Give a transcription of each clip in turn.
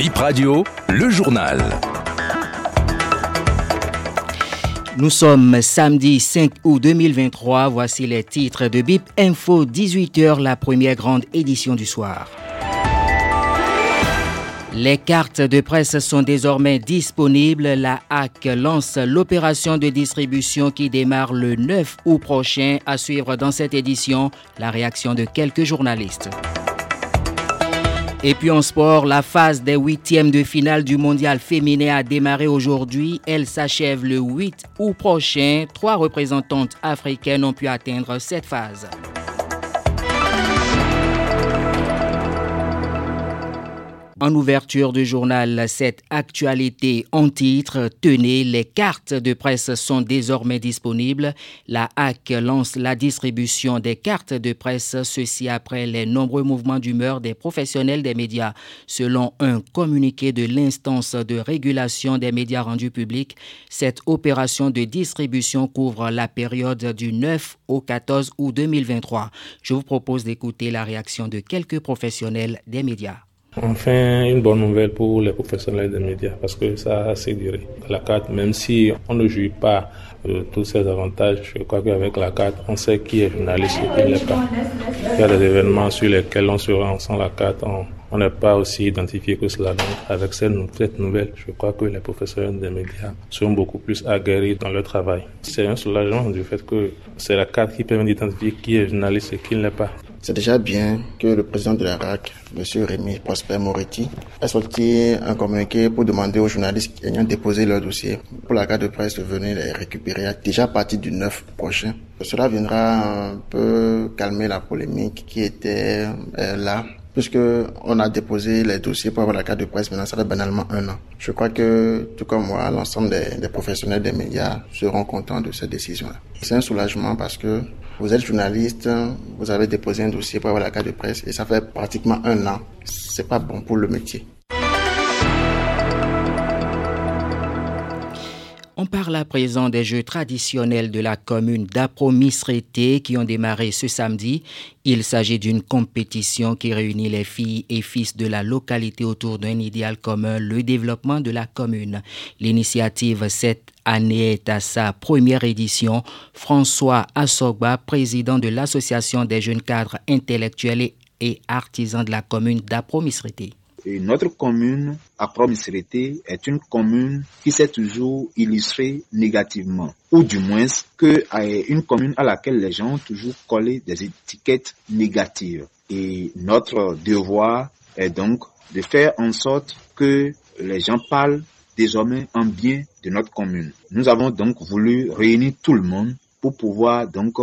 Bip Radio, le journal. Nous sommes samedi 5 août 2023. Voici les titres de BIP Info 18h, la première grande édition du soir. Les cartes de presse sont désormais disponibles. La HAC lance l'opération de distribution qui démarre le 9 août prochain. À suivre dans cette édition, la réaction de quelques journalistes. Et puis en sport, la phase des huitièmes de finale du mondial féminin a démarré aujourd'hui. Elle s'achève le 8 août prochain. Trois représentantes africaines ont pu atteindre cette phase. En ouverture du journal, cette actualité en titre, tenez, les cartes de presse sont désormais disponibles. La HAC lance la distribution des cartes de presse, ceci après les nombreux mouvements d'humeur des professionnels des médias. Selon un communiqué de l'instance de régulation des médias rendus publics, cette opération de distribution couvre la période du 9 au 14 août 2023. Je vous propose d'écouter la réaction de quelques professionnels des médias. Enfin, une bonne nouvelle pour les professionnels des médias parce que ça a assez duré. La carte, même si on ne jouit pas de tous ces avantages, je crois qu'avec la carte, on sait qui est journaliste et qui n'est pas. Il y a des événements sur lesquels on se rend sans la carte, on n'est pas aussi identifié que cela. Donc, avec cette, nouvelle, je crois que les professionnels des médias seront beaucoup plus aguerris dans leur travail. C'est un soulagement du fait que c'est la carte qui permet d'identifier qui est journaliste et qui ne l'est pas. C'est déjà bien que le président de la RAC, M. Rémi Prosper Moretti, ait sorti un communiqué pour demander aux journalistes ayant déposé leur dossier pour la carte de presse de venir les récupérer déjà à partir du 9 prochain. Cela viendra un peu calmer la polémique qui était euh, là puisque on a déposé les dossiers pour avoir la carte de presse, maintenant ça fait banalement un an. Je crois que, tout comme moi, l'ensemble des, des, professionnels des médias seront contents de cette décision-là. C'est un soulagement parce que vous êtes journaliste, vous avez déposé un dossier pour avoir la carte de presse et ça fait pratiquement un an. C'est pas bon pour le métier. On parle à présent des jeux traditionnels de la commune d'Apro-Misrété qui ont démarré ce samedi. Il s'agit d'une compétition qui réunit les filles et fils de la localité autour d'un idéal commun, le développement de la commune. L'initiative cette année est à sa première édition. François Assogba, président de l'Association des jeunes cadres intellectuels et artisans de la commune d'Apro-Misrété. Et notre commune, à Promisrété, est une commune qui s'est toujours illustrée négativement, ou du moins que une commune à laquelle les gens ont toujours collé des étiquettes négatives. Et notre devoir est donc de faire en sorte que les gens parlent désormais en bien de notre commune. Nous avons donc voulu réunir tout le monde pour pouvoir donc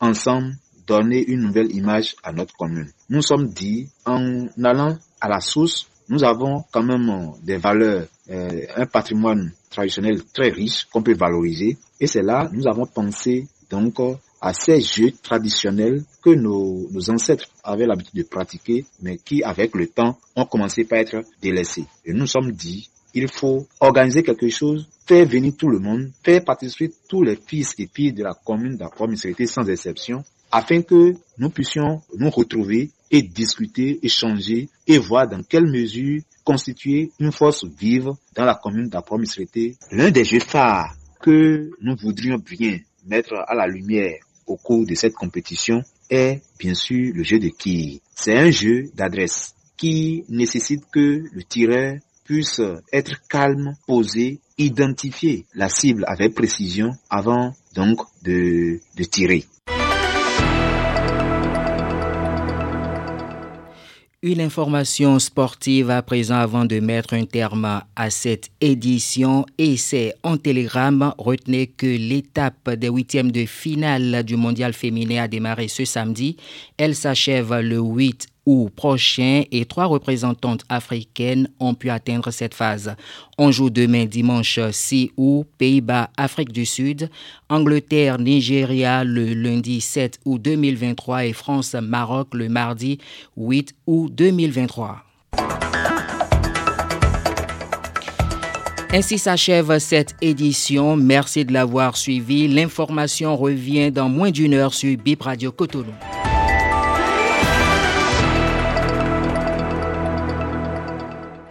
ensemble donner une nouvelle image à notre commune. Nous sommes dit, en allant à la source, nous avons quand même des valeurs, euh, un patrimoine traditionnel très riche qu'on peut valoriser. Et c'est là, nous avons pensé donc à ces jeux traditionnels que nos, ancêtres avaient l'habitude de pratiquer, mais qui, avec le temps, ont commencé par être délaissés. Et nous sommes dit, il faut organiser quelque chose, faire venir tout le monde, faire participer tous les fils et filles de la commune d'Apromissérité sans exception, afin que nous puissions nous retrouver et discuter, échanger et voir dans quelle mesure constituer une force vive dans la commune d'Apromissérité. L'un des jeux phares que nous voudrions bien mettre à la lumière au cours de cette compétition est bien sûr le jeu de quilles. C'est un jeu d'adresse qui nécessite que le tireur puisse être calme, posé, identifier la cible avec précision avant donc de tirer. Une information sportive à présent avant de mettre un terme à cette édition et c'est en télégramme. Retenez que l'étape des huitièmes de finale du mondial féminin a démarré ce samedi. Elle s'achève le 8 prochain et trois représentantes africaines ont pu atteindre cette phase. On joue demain dimanche 6 août, Pays-Bas, Afrique du Sud, Angleterre, Nigeria le lundi 7 août 2023 et France, Maroc le mardi 8 août 2023. Ainsi s'achève cette édition. Merci de l'avoir suivi. L'information revient dans moins d'une heure sur Bip Radio Cotonou.